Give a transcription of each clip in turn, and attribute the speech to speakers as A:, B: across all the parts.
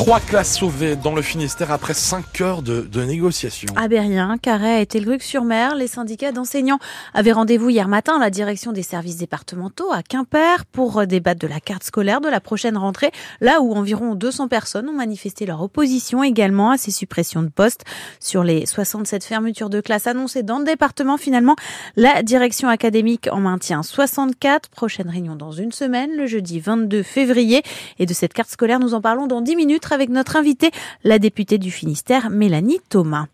A: Trois classes sauvées dans le Finistère après cinq heures de, de négociations.
B: À Berrien, Carré et Telgruc-sur-Mer, les syndicats d'enseignants avaient rendez-vous hier matin à la direction des services départementaux à Quimper pour débattre de la carte scolaire de la prochaine rentrée, là où environ 200 personnes ont manifesté leur opposition également à ces suppressions de postes. Sur les 67 fermetures de classes annoncées dans le département, finalement, la direction académique en maintient 64. Prochaine réunion dans une semaine, le jeudi 22 février. Et de cette carte scolaire, nous en parlons dans 10 minutes avec notre invitée, la députée du Finistère, Mélanie Thomas.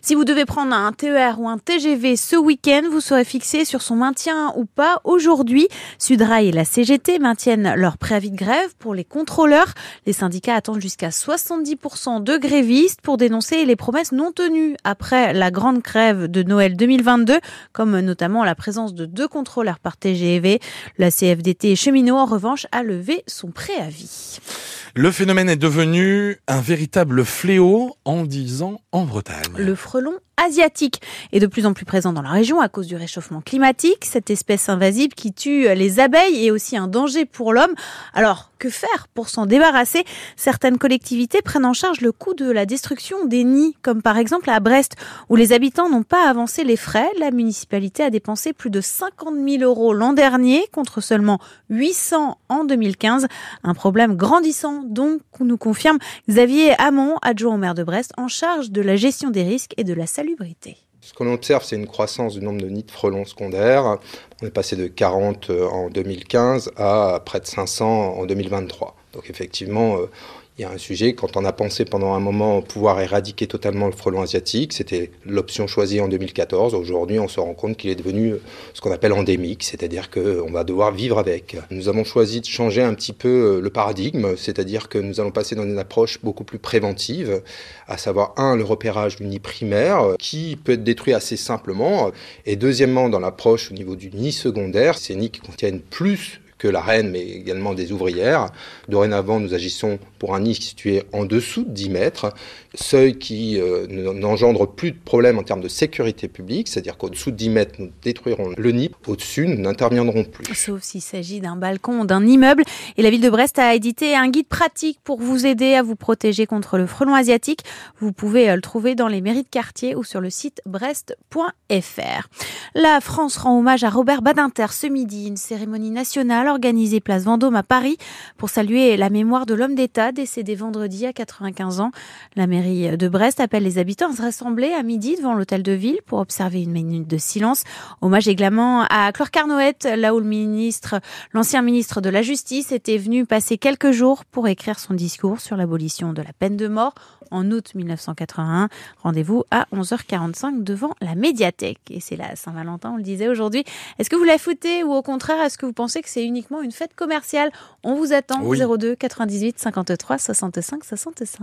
B: Si vous devez prendre un TER ou un TGV ce week-end, vous serez fixé sur son maintien ou pas. Aujourd'hui, Sudrail et la CGT maintiennent leur préavis de grève pour les contrôleurs. Les syndicats attendent jusqu'à 70% de grévistes pour dénoncer les promesses non tenues après la grande grève de Noël 2022, comme notamment la présence de deux contrôleurs par TGV. La CFDT cheminot, en revanche, a levé son préavis.
A: Le phénomène est devenu un véritable fléau en 10 ans en Bretagne.
B: Le frelon asiatique est de plus en plus présent dans la région à cause du réchauffement climatique. Cette espèce invasive qui tue les abeilles est aussi un danger pour l'homme. Alors, que faire pour s'en débarrasser Certaines collectivités prennent en charge le coût de la destruction des nids, comme par exemple à Brest, où les habitants n'ont pas avancé les frais. La municipalité a dépensé plus de 50 000 euros l'an dernier, contre seulement 800 en 2015. Un problème grandissant, donc, nous confirme Xavier Hamon, adjoint au maire de Brest, en charge de la gestion des risques et de la salubrité.
C: Ce qu'on observe, c'est une croissance du nombre de nids de frelons secondaires. On est passé de 40 en 2015 à près de 500 en 2023. Donc effectivement, il y a un sujet, quand on a pensé pendant un moment pouvoir éradiquer totalement le frelon asiatique, c'était l'option choisie en 2014. Aujourd'hui, on se rend compte qu'il est devenu ce qu'on appelle endémique, c'est-à-dire qu'on va devoir vivre avec. Nous avons choisi de changer un petit peu le paradigme, c'est-à-dire que nous allons passer dans une approche beaucoup plus préventive, à savoir, un, le repérage du nid primaire, qui peut être détruit assez simplement, et deuxièmement, dans l'approche au niveau du nid secondaire, ces nids qui contiennent plus que la reine, mais également des ouvrières. Dorénavant, nous agissons pour un nid situé en dessous de 10 mètres, seuil qui euh, n'engendre plus de problème en termes de sécurité publique, c'est-à-dire qu'au-dessous de 10 mètres, nous détruirons le nid, au-dessus, nous n'interviendrons plus.
B: Sauf s'il s'agit d'un balcon ou d'un immeuble. Et la ville de Brest a édité un guide pratique pour vous aider à vous protéger contre le frelon asiatique. Vous pouvez euh, le trouver dans les mairies de quartier ou sur le site brest.fr. La France rend hommage à Robert Badinter ce midi, une cérémonie nationale organisée place Vendôme à Paris pour saluer la mémoire de l'homme d'État décédé vendredi à 95 ans. La mairie de Brest appelle les habitants à se rassembler à midi devant l'hôtel de ville pour observer une minute de silence. Hommage également à Clore Carnoët, là où le ministre, l'ancien ministre de la Justice était venu passer quelques jours pour écrire son discours sur l'abolition de la peine de mort en août 1981. Rendez-vous à 11h45 devant la médiathèque. Et c'est la Saint-Valentin, on le disait aujourd'hui. Est-ce que vous la foutez ou au contraire, est-ce que vous pensez que c'est uniquement une fête commerciale On vous attend.
A: Oui.
B: 02 98 53 65 65.